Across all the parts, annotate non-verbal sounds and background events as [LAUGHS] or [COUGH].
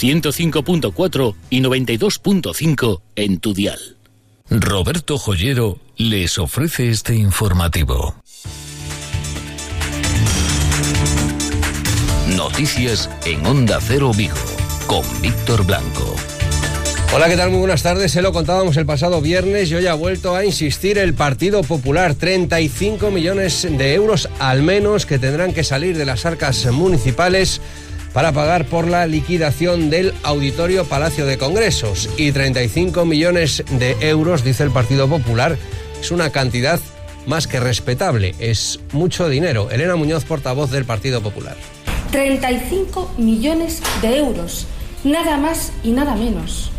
105.4 y 92.5 en tu dial. Roberto Joyero les ofrece este informativo. Noticias en Onda Cero Vigo con Víctor Blanco. Hola, ¿qué tal? Muy buenas tardes. Se lo contábamos el pasado viernes y hoy ha vuelto a insistir el Partido Popular. 35 millones de euros al menos que tendrán que salir de las arcas municipales para pagar por la liquidación del Auditorio Palacio de Congresos. Y 35 millones de euros, dice el Partido Popular, es una cantidad más que respetable. Es mucho dinero. Elena Muñoz, portavoz del Partido Popular. 35 millones de euros, nada más y nada menos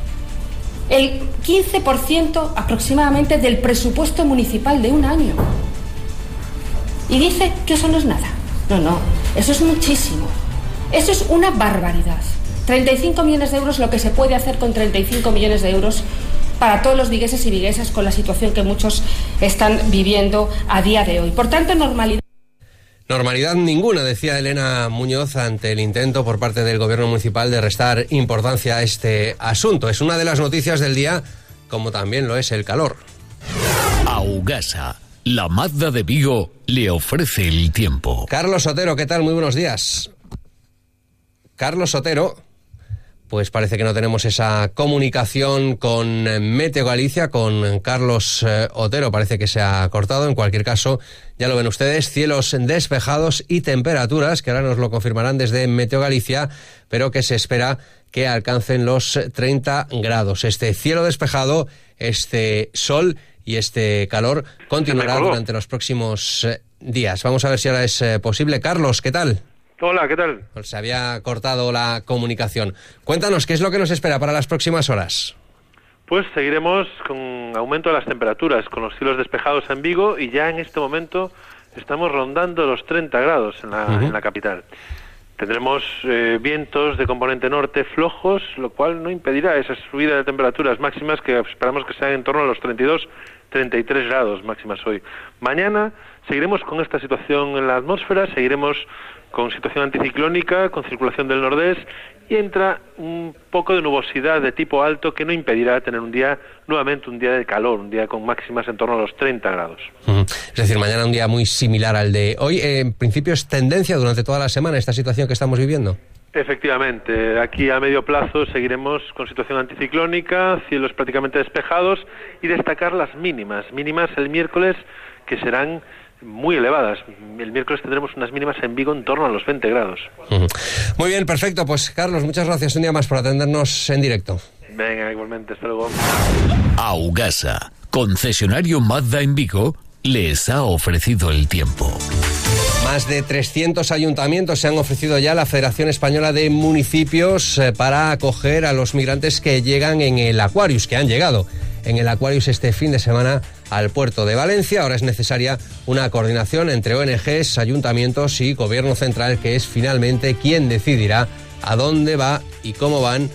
el 15% aproximadamente del presupuesto municipal de un año. Y dice que eso no es nada. No, no, eso es muchísimo. Eso es una barbaridad. 35 millones de euros, lo que se puede hacer con 35 millones de euros para todos los vigueses y viguesas con la situación que muchos están viviendo a día de hoy. Por tanto, normalidad. Normalidad ninguna, decía Elena Muñoz ante el intento por parte del gobierno municipal de restar importancia a este asunto. Es una de las noticias del día, como también lo es el calor. Augasa, la Mazda de Vigo, le ofrece el tiempo. Carlos Sotero, ¿qué tal? Muy buenos días. Carlos Sotero pues parece que no tenemos esa comunicación con Meteo Galicia, con Carlos eh, Otero, parece que se ha cortado. En cualquier caso, ya lo ven ustedes, cielos despejados y temperaturas, que ahora nos lo confirmarán desde Meteo Galicia, pero que se espera que alcancen los 30 grados. Este cielo despejado, este sol y este calor continuará durante los próximos eh, días. Vamos a ver si ahora es eh, posible. Carlos, ¿qué tal? Hola, ¿qué tal? Pues se había cortado la comunicación. Cuéntanos, ¿qué es lo que nos espera para las próximas horas? Pues seguiremos con aumento de las temperaturas, con los cielos despejados en Vigo y ya en este momento estamos rondando los 30 grados en la, en la capital. Tendremos eh, vientos de componente norte flojos, lo cual no impedirá esa subida de temperaturas máximas que esperamos que sean en torno a los 32, 33 grados máximas hoy. Mañana seguiremos con esta situación en la atmósfera, seguiremos con situación anticiclónica, con circulación del nordés y entra un poco de nubosidad de tipo alto que no impedirá tener un día, nuevamente un día de calor, un día con máximas en torno a los 30 grados. Es decir, mañana un día muy similar al de hoy. en principio es tendencia durante toda la semana esta situación que estamos viviendo. Efectivamente, aquí a medio plazo seguiremos con situación anticiclónica, cielos prácticamente despejados y destacar las mínimas, mínimas el miércoles que serán muy elevadas. El miércoles tendremos unas mínimas en Vigo en torno a los 20 grados. Muy bien, perfecto. Pues Carlos, muchas gracias un día más por atendernos en directo. Venga, igualmente, hasta luego. Augasa, concesionario Mazda en Vigo, les ha ofrecido el tiempo. Más de 300 ayuntamientos se han ofrecido ya a la Federación Española de Municipios eh, para acoger a los migrantes que llegan en el Aquarius, que han llegado en el Aquarius este fin de semana al puerto de Valencia. Ahora es necesaria una coordinación entre ONGs, ayuntamientos y gobierno central, que es finalmente quien decidirá a dónde va y cómo van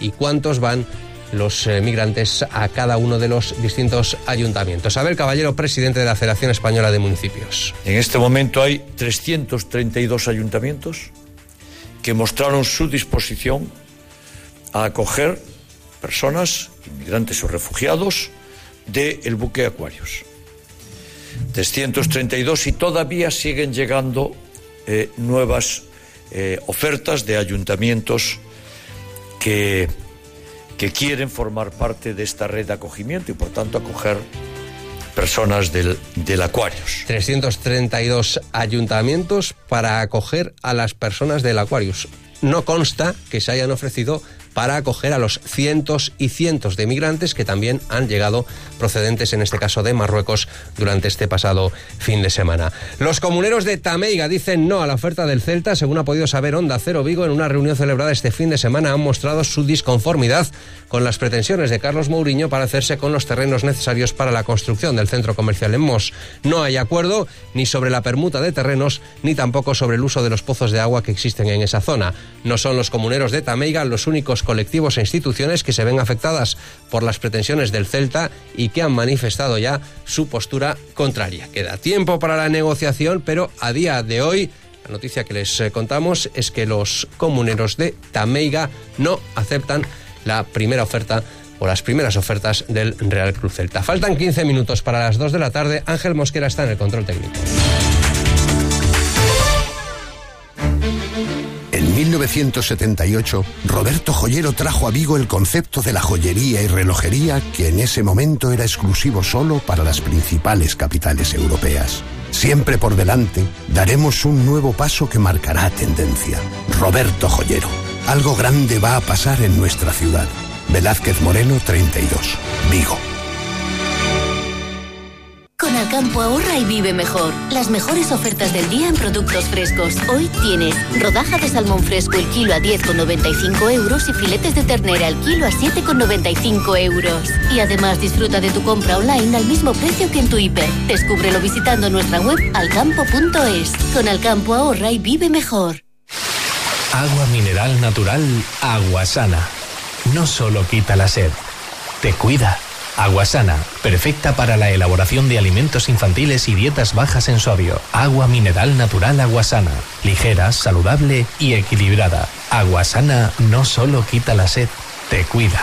y cuántos van los eh, migrantes a cada uno de los distintos ayuntamientos. Abel Caballero, presidente de la Federación Española de Municipios. En este momento hay 332 ayuntamientos que mostraron su disposición a acoger personas, inmigrantes o refugiados, del buque Aquarius. 332 y todavía siguen llegando eh, nuevas eh, ofertas de ayuntamientos que, que quieren formar parte de esta red de acogimiento y por tanto acoger personas del, del Aquarius. 332 ayuntamientos para acoger a las personas del Aquarius. No consta que se hayan ofrecido para acoger a los cientos y cientos de migrantes que también han llegado procedentes, en este caso de Marruecos, durante este pasado fin de semana. Los comuneros de Tameiga dicen no a la oferta del Celta. Según ha podido saber Onda Cero Vigo, en una reunión celebrada este fin de semana han mostrado su disconformidad con las pretensiones de Carlos Mourinho para hacerse con los terrenos necesarios para la construcción del centro comercial en Mos. No hay acuerdo ni sobre la permuta de terrenos ni tampoco sobre el uso de los pozos de agua que existen en esa zona. No son los comuneros de Tameiga los únicos colectivos e instituciones que se ven afectadas por las pretensiones del Celta y que han manifestado ya su postura contraria. Queda tiempo para la negociación, pero a día de hoy La noticia que les contamos es que los comuneros de Tameiga no aceptan la primera oferta o las primeras ofertas del Real Cruz Celta. Faltan 15 minutos para las 2 de la tarde. Ángel Mosquera está en el control técnico. En 1978, Roberto Joyero trajo a Vigo el concepto de la joyería y relojería que en ese momento era exclusivo solo para las principales capitales europeas. Siempre por delante, daremos un nuevo paso que marcará tendencia. Roberto Joyero. Algo grande va a pasar en nuestra ciudad. Velázquez Moreno 32, Vigo. Con Alcampo ahorra y vive mejor. Las mejores ofertas del día en productos frescos. Hoy tienes rodaja de salmón fresco el kilo a 10,95 euros y filetes de ternera el kilo a 7,95 euros. Y además disfruta de tu compra online al mismo precio que en tu hiper. Descúbrelo visitando nuestra web alcampo.es. Con Alcampo ahorra y vive mejor. Agua mineral natural, agua sana. No solo quita la sed, te cuida. Agua sana, perfecta para la elaboración de alimentos infantiles y dietas bajas en sodio. Agua mineral natural agua sana, ligera, saludable y equilibrada. Agua sana no solo quita la sed, te cuida.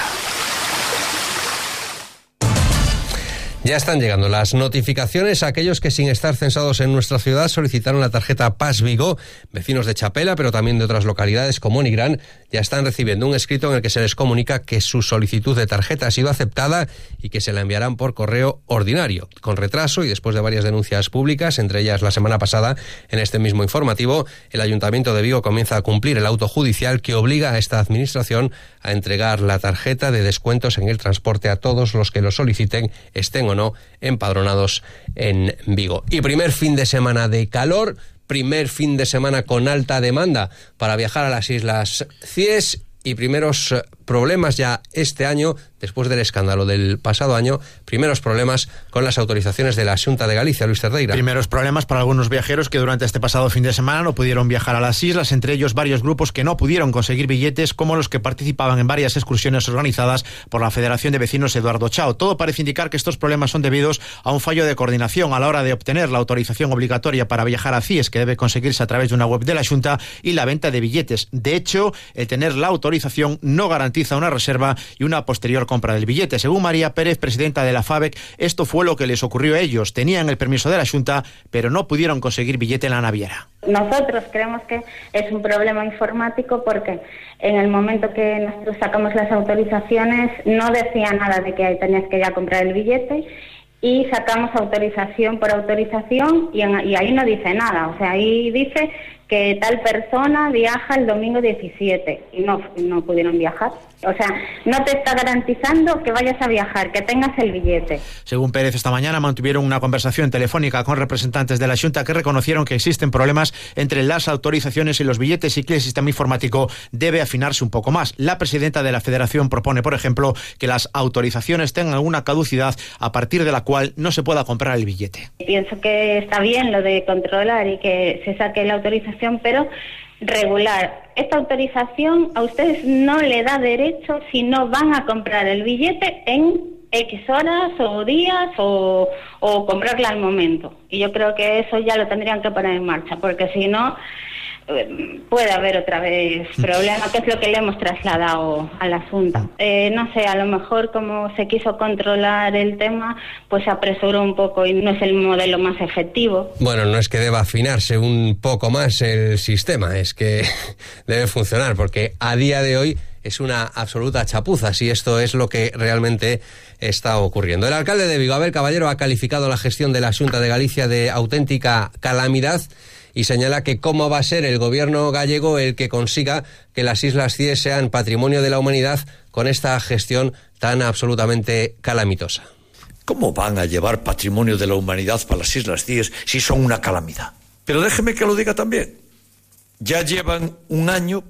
Ya están llegando las notificaciones a aquellos que sin estar censados en nuestra ciudad solicitaron la tarjeta Paz Vigo. Vecinos de Chapela, pero también de otras localidades como Nigrán, ya están recibiendo un escrito en el que se les comunica que su solicitud de tarjeta ha sido aceptada y que se la enviarán por correo ordinario. Con retraso y después de varias denuncias públicas, entre ellas la semana pasada, en este mismo informativo, el Ayuntamiento de Vigo comienza a cumplir el auto judicial que obliga a esta administración a entregar la tarjeta de descuentos en el transporte a todos los que lo soliciten, estén o no empadronados en Vigo. Y primer fin de semana de calor, primer fin de semana con alta demanda para viajar a las Islas Cies y primeros eh, problemas ya este año, después del escándalo del pasado año, primeros problemas con las autorizaciones de la Junta de Galicia, Luis Cerdeira. Primeros problemas para algunos viajeros que durante este pasado fin de semana no pudieron viajar a las islas, entre ellos varios grupos que no pudieron conseguir billetes, como los que participaban en varias excursiones organizadas por la Federación de Vecinos Eduardo Chao. Todo parece indicar que estos problemas son debidos a un fallo de coordinación a la hora de obtener la autorización obligatoria para viajar a CIES, que debe conseguirse a través de una web de la Junta, y la venta de billetes. De hecho, el tener la autorización no garantiza una reserva y una posterior compra del billete. Según María Pérez, presidenta de la FABEC, esto fue lo que les ocurrió a ellos. Tenían el permiso de la Junta, pero no pudieron conseguir billete en la naviera. Nosotros creemos que es un problema informático porque en el momento que nosotros sacamos las autorizaciones no decía nada de que tenías que ya comprar el billete y sacamos autorización por autorización y, y ahí no dice nada. O sea, ahí dice que tal persona viaja el domingo 17 y no, no pudieron viajar. O sea, no te está garantizando que vayas a viajar, que tengas el billete. Según Pérez, esta mañana mantuvieron una conversación telefónica con representantes de la Junta que reconocieron que existen problemas entre las autorizaciones y los billetes y que el sistema informático debe afinarse un poco más. La presidenta de la Federación propone, por ejemplo, que las autorizaciones tengan alguna caducidad a partir de la cual no se pueda comprar el billete. Pienso que está bien lo de controlar y que se saque la autorización, pero regular. Esta autorización a ustedes no le da derecho si no van a comprar el billete en X horas o días o, o comprarla al momento. Y yo creo que eso ya lo tendrían que poner en marcha, porque si no puede haber otra vez problema, que es lo que le hemos trasladado a la Junta. Eh, no sé, a lo mejor como se quiso controlar el tema, pues se apresuró un poco y no es el modelo más efectivo. Bueno, no es que deba afinarse un poco más el sistema, es que [LAUGHS] debe funcionar, porque a día de hoy es una absoluta chapuza si esto es lo que realmente está ocurriendo. El alcalde de Vigo, Abel Caballero, ha calificado la gestión de la Junta de Galicia de auténtica calamidad y señala que cómo va a ser el gobierno gallego el que consiga que las Islas Cies sean patrimonio de la humanidad con esta gestión tan absolutamente calamitosa. ¿Cómo van a llevar patrimonio de la humanidad para las Islas Cíes si son una calamidad? Pero déjeme que lo diga también. Ya llevan un año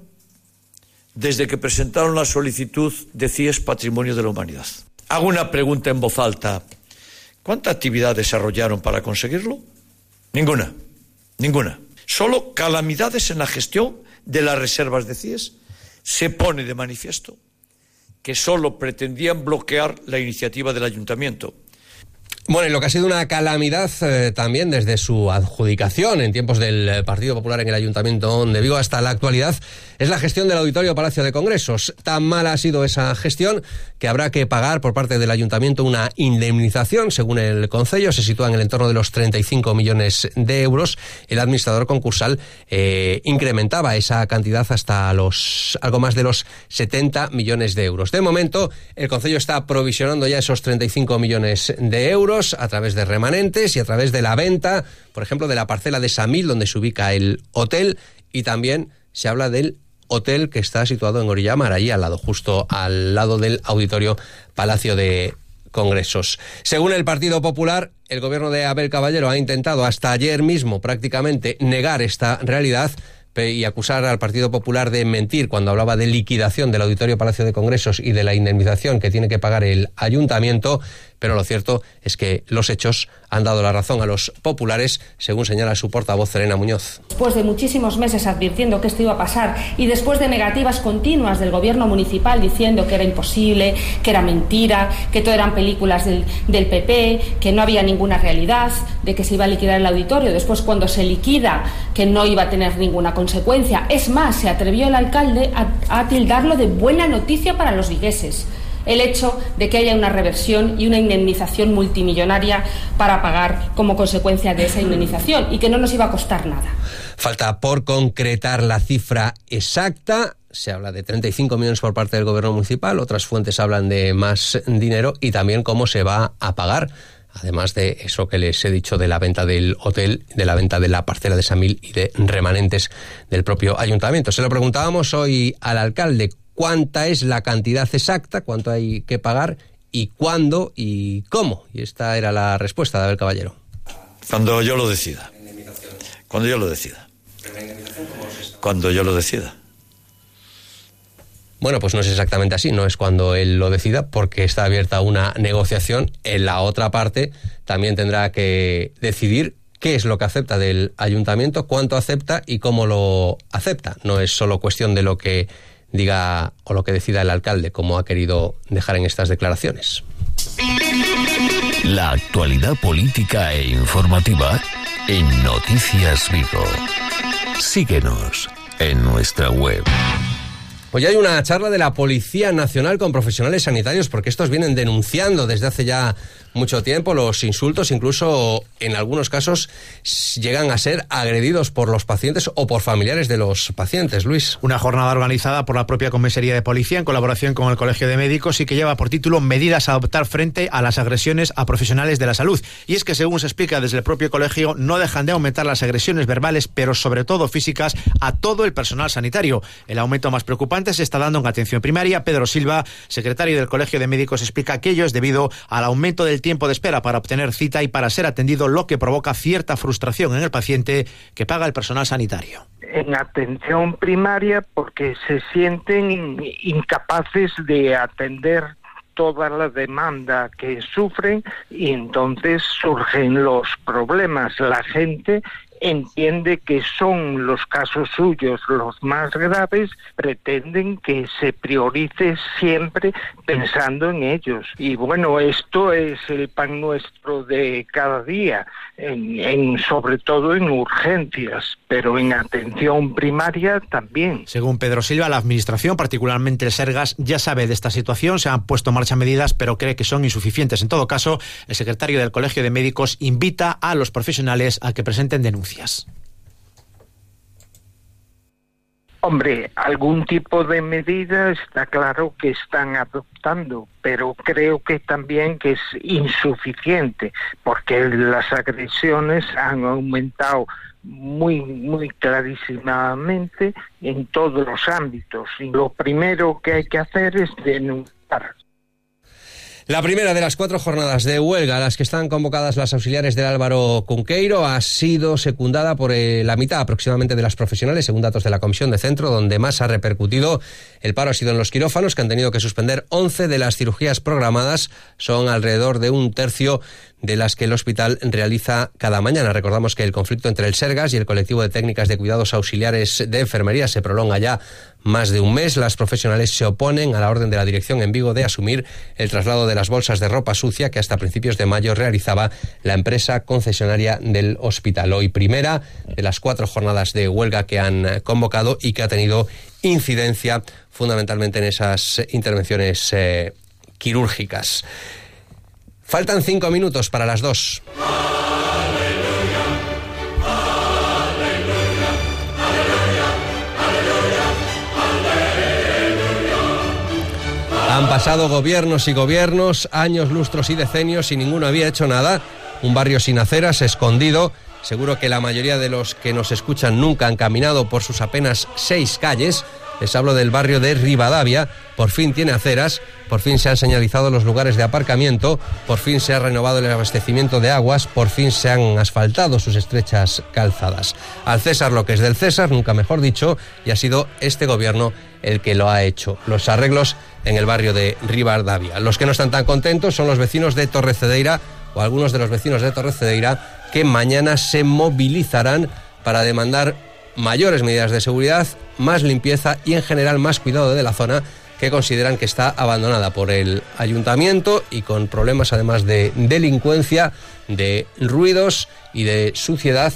desde que presentaron la solicitud de CIES Patrimonio de la Humanidad. Hago una pregunta en voz alta. ¿Cuánta actividad desarrollaron para conseguirlo? Ninguna. Ninguna. Solo calamidades en la gestión de las reservas de CIES. Se pone de manifiesto que solo pretendían bloquear la iniciativa del ayuntamiento. Bueno, y lo que ha sido una calamidad eh, también desde su adjudicación en tiempos del eh, Partido Popular en el Ayuntamiento de Vigo hasta la actualidad es la gestión del Auditorio Palacio de Congresos. Tan mala ha sido esa gestión que habrá que pagar por parte del Ayuntamiento una indemnización, según el Concello, se sitúa en el entorno de los 35 millones de euros. El administrador concursal eh, incrementaba esa cantidad hasta los algo más de los 70 millones de euros. De momento, el Concello está provisionando ya esos 35 millones de euros a través de remanentes y a través de la venta, por ejemplo, de la parcela de Samil, donde se ubica el hotel, y también se habla del hotel que está situado en Orillamar, allí al lado, justo al lado del auditorio Palacio de Congresos. Según el Partido Popular, el gobierno de Abel Caballero ha intentado hasta ayer mismo prácticamente negar esta realidad y acusar al Partido Popular de mentir cuando hablaba de liquidación del Auditorio Palacio de Congresos y de la indemnización que tiene que pagar el ayuntamiento, pero lo cierto es que los hechos han dado la razón a los populares, según señala su portavoz Serena Muñoz. Después de muchísimos meses advirtiendo que esto iba a pasar y después de negativas continuas del gobierno municipal diciendo que era imposible, que era mentira, que todo eran películas del, del PP, que no había ninguna realidad, de que se iba a liquidar el auditorio, después cuando se liquida que no iba a tener ninguna consecuencia. Es más, se atrevió el alcalde a, a tildarlo de buena noticia para los vigueses el hecho de que haya una reversión y una indemnización multimillonaria para pagar como consecuencia de esa indemnización y que no nos iba a costar nada. Falta por concretar la cifra exacta. Se habla de 35 millones por parte del gobierno municipal, otras fuentes hablan de más dinero y también cómo se va a pagar además de eso que les he dicho de la venta del hotel, de la venta de la parcela de Samil y de remanentes del propio ayuntamiento. Se lo preguntábamos hoy al alcalde cuánta es la cantidad exacta, cuánto hay que pagar y cuándo y cómo. Y esta era la respuesta de Abel Caballero. Cuando yo lo decida. Cuando yo lo decida. Cuando yo lo decida. Bueno, pues no es exactamente así, no es cuando él lo decida, porque está abierta una negociación. En la otra parte también tendrá que decidir qué es lo que acepta del ayuntamiento, cuánto acepta y cómo lo acepta. No es solo cuestión de lo que diga o lo que decida el alcalde, como ha querido dejar en estas declaraciones. La actualidad política e informativa en Noticias Vigo. Síguenos en nuestra web. Hoy hay una charla de la Policía Nacional con profesionales sanitarios porque estos vienen denunciando desde hace ya mucho tiempo los insultos, incluso en algunos casos llegan a ser agredidos por los pacientes o por familiares de los pacientes. Luis. Una jornada organizada por la propia Comisaría de Policía en colaboración con el Colegio de Médicos y que lleva por título Medidas a adoptar frente a las agresiones a profesionales de la salud. Y es que, según se explica desde el propio colegio, no dejan de aumentar las agresiones verbales, pero sobre todo físicas, a todo el personal sanitario. El aumento más preocupante se está dando en atención primaria. Pedro Silva, secretario del Colegio de Médicos, explica que ello es debido al aumento del tiempo de espera para obtener cita y para ser atendido, lo que provoca cierta frustración en el paciente que paga el personal sanitario. En atención primaria porque se sienten incapaces de atender toda la demanda que sufren y entonces surgen los problemas. La gente entiende que son los casos suyos los más graves, pretenden que se priorice siempre pensando en ellos. Y bueno, esto es el pan nuestro de cada día, en, sobre todo en urgencias, pero en atención primaria también. Según Pedro Silva, la Administración, particularmente Sergas, ya sabe de esta situación, se han puesto en marcha medidas, pero cree que son insuficientes. En todo caso, el secretario del Colegio de Médicos invita a los profesionales a que presenten denuncias. Hombre, algún tipo de medida está claro que están adoptando, pero creo que también que es insuficiente, porque las agresiones han aumentado muy, muy clarísimamente en todos los ámbitos. Y lo primero que hay que hacer es denunciar la primera de las cuatro jornadas de huelga a las que están convocadas las auxiliares del Álvaro Cunqueiro ha sido secundada por eh, la mitad aproximadamente de las profesionales, según datos de la Comisión de Centro, donde más ha repercutido el paro ha sido en los quirófanos, que han tenido que suspender 11 de las cirugías programadas. Son alrededor de un tercio de las que el hospital realiza cada mañana. Recordamos que el conflicto entre el Sergas y el colectivo de técnicas de cuidados auxiliares de enfermería se prolonga ya más de un mes. Las profesionales se oponen a la orden de la dirección en Vigo de asumir el traslado de las bolsas de ropa sucia que hasta principios de mayo realizaba la empresa concesionaria del hospital. Hoy primera de las cuatro jornadas de huelga que han convocado y que ha tenido incidencia fundamentalmente en esas intervenciones eh, quirúrgicas. Faltan cinco minutos para las dos. Han pasado gobiernos y gobiernos, años, lustros y decenios y ninguno había hecho nada. Un barrio sin aceras, escondido. Seguro que la mayoría de los que nos escuchan nunca han caminado por sus apenas seis calles. Les hablo del barrio de Rivadavia. Por fin tiene aceras, por fin se han señalizado los lugares de aparcamiento, por fin se ha renovado el abastecimiento de aguas, por fin se han asfaltado sus estrechas calzadas. Al César lo que es del César, nunca mejor dicho, y ha sido este gobierno el que lo ha hecho. Los arreglos en el barrio de Rivadavia. Los que no están tan contentos son los vecinos de Torrecedeira o algunos de los vecinos de Torrecedeira que mañana se movilizarán para demandar mayores medidas de seguridad, más limpieza y en general más cuidado de la zona que consideran que está abandonada por el ayuntamiento y con problemas además de delincuencia, de ruidos y de suciedad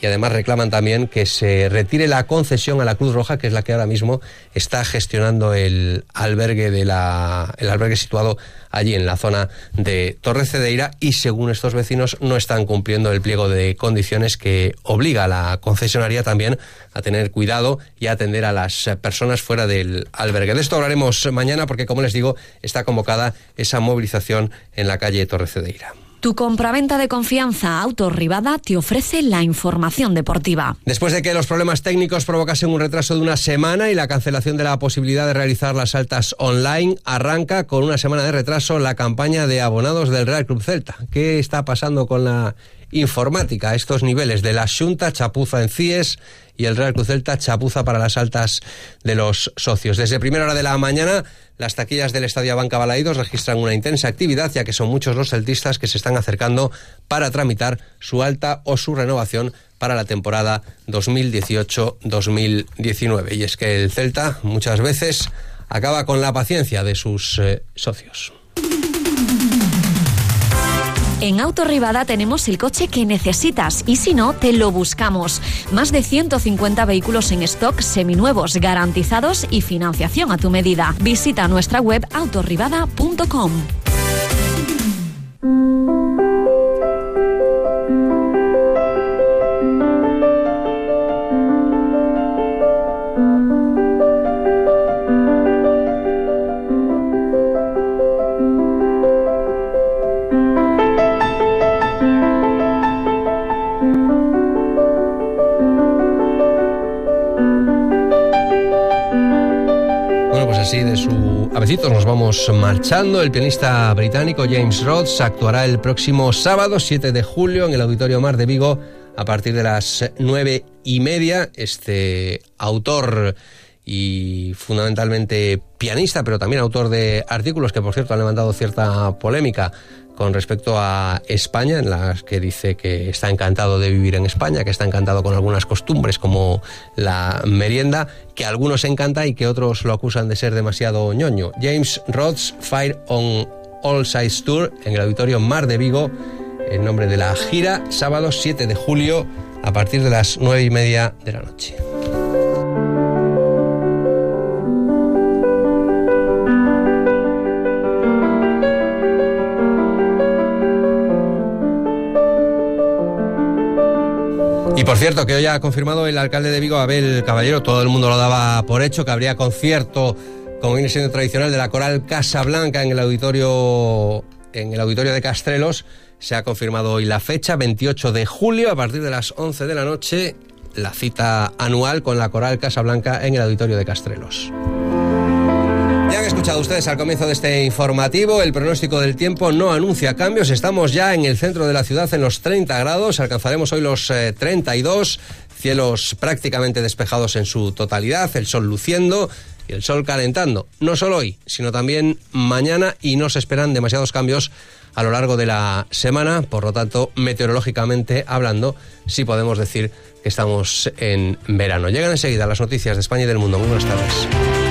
y además reclaman también que se retire la concesión a la Cruz Roja, que es la que ahora mismo está gestionando el albergue de la el albergue situado allí en la zona de Torre Cedeira y según estos vecinos no están cumpliendo el pliego de condiciones que obliga a la concesionaria también a tener cuidado y a atender a las personas fuera del albergue. De esto hablaremos mañana porque como les digo está convocada esa movilización en la calle Torre Cedeira. Tu compraventa de confianza Autorribada te ofrece la información deportiva. Después de que los problemas técnicos provocasen un retraso de una semana y la cancelación de la posibilidad de realizar las altas online, arranca con una semana de retraso la campaña de abonados del Real Club Celta. ¿Qué está pasando con la informática a estos niveles de la Junta, chapuza en CIES y el Real Cruz Celta, chapuza para las altas de los socios. Desde primera hora de la mañana, las taquillas del Estadio Banca Balaídos registran una intensa actividad, ya que son muchos los celtistas que se están acercando para tramitar su alta o su renovación para la temporada 2018-2019. Y es que el Celta muchas veces acaba con la paciencia de sus eh, socios. En Autorribada tenemos el coche que necesitas y si no, te lo buscamos. Más de 150 vehículos en stock seminuevos, garantizados y financiación a tu medida. Visita nuestra web autorribada.com. nos vamos marchando. El pianista británico James Rhodes actuará el próximo sábado 7 de julio en el Auditorio Mar de Vigo a partir de las nueve y media. Este autor y fundamentalmente pianista, pero también autor de artículos que por cierto han levantado cierta polémica con respecto a España, en las que dice que está encantado de vivir en España, que está encantado con algunas costumbres como la merienda, que a algunos encanta y que otros lo acusan de ser demasiado ñoño. James Rhodes Fire on All Sides Tour en el Auditorio Mar de Vigo, en nombre de la gira, sábado 7 de julio a partir de las nueve y media de la noche. Por cierto, que hoy ha confirmado el alcalde de Vigo, Abel Caballero, todo el mundo lo daba por hecho, que habría concierto, como viene siendo tradicional, de la coral Casablanca en el auditorio, en el auditorio de Castrelos. Se ha confirmado hoy la fecha, 28 de julio, a partir de las 11 de la noche, la cita anual con la coral Casablanca en el auditorio de Castrelos. Ya han escuchado ustedes al comienzo de este informativo, el pronóstico del tiempo no anuncia cambios. Estamos ya en el centro de la ciudad en los 30 grados, alcanzaremos hoy los 32, cielos prácticamente despejados en su totalidad, el sol luciendo y el sol calentando, no solo hoy, sino también mañana y no se esperan demasiados cambios a lo largo de la semana, por lo tanto, meteorológicamente hablando, sí podemos decir que estamos en verano. Llegan enseguida las noticias de España y del mundo. Muy buenas tardes.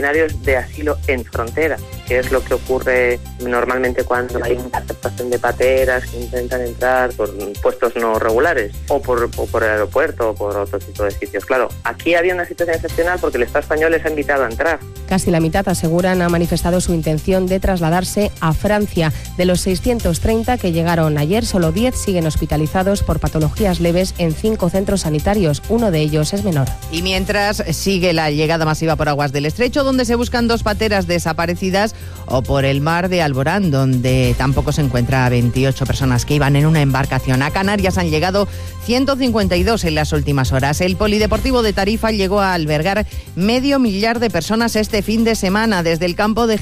De asilo en frontera, que es lo que ocurre normalmente cuando hay interceptación de pateras que intentan entrar por puestos no regulares o por, por el aeropuerto o por otro tipo de sitios. Claro, aquí había una situación excepcional porque el Estado español les ha invitado a entrar. Casi la mitad, aseguran, ha manifestado su intención de trasladarse a Francia. De los 630 que llegaron ayer, solo 10 siguen hospitalizados por patologías leves en cinco centros sanitarios. Uno de ellos es menor. Y mientras sigue la llegada masiva por aguas del estrecho, donde se buscan dos pateras desaparecidas, o por el mar de Alborán, donde tampoco se encuentra a 28 personas que iban en una embarcación. A Canarias han llegado 152 en las últimas horas. El Polideportivo de Tarifa llegó a albergar medio millar de personas este fin de semana desde el campo de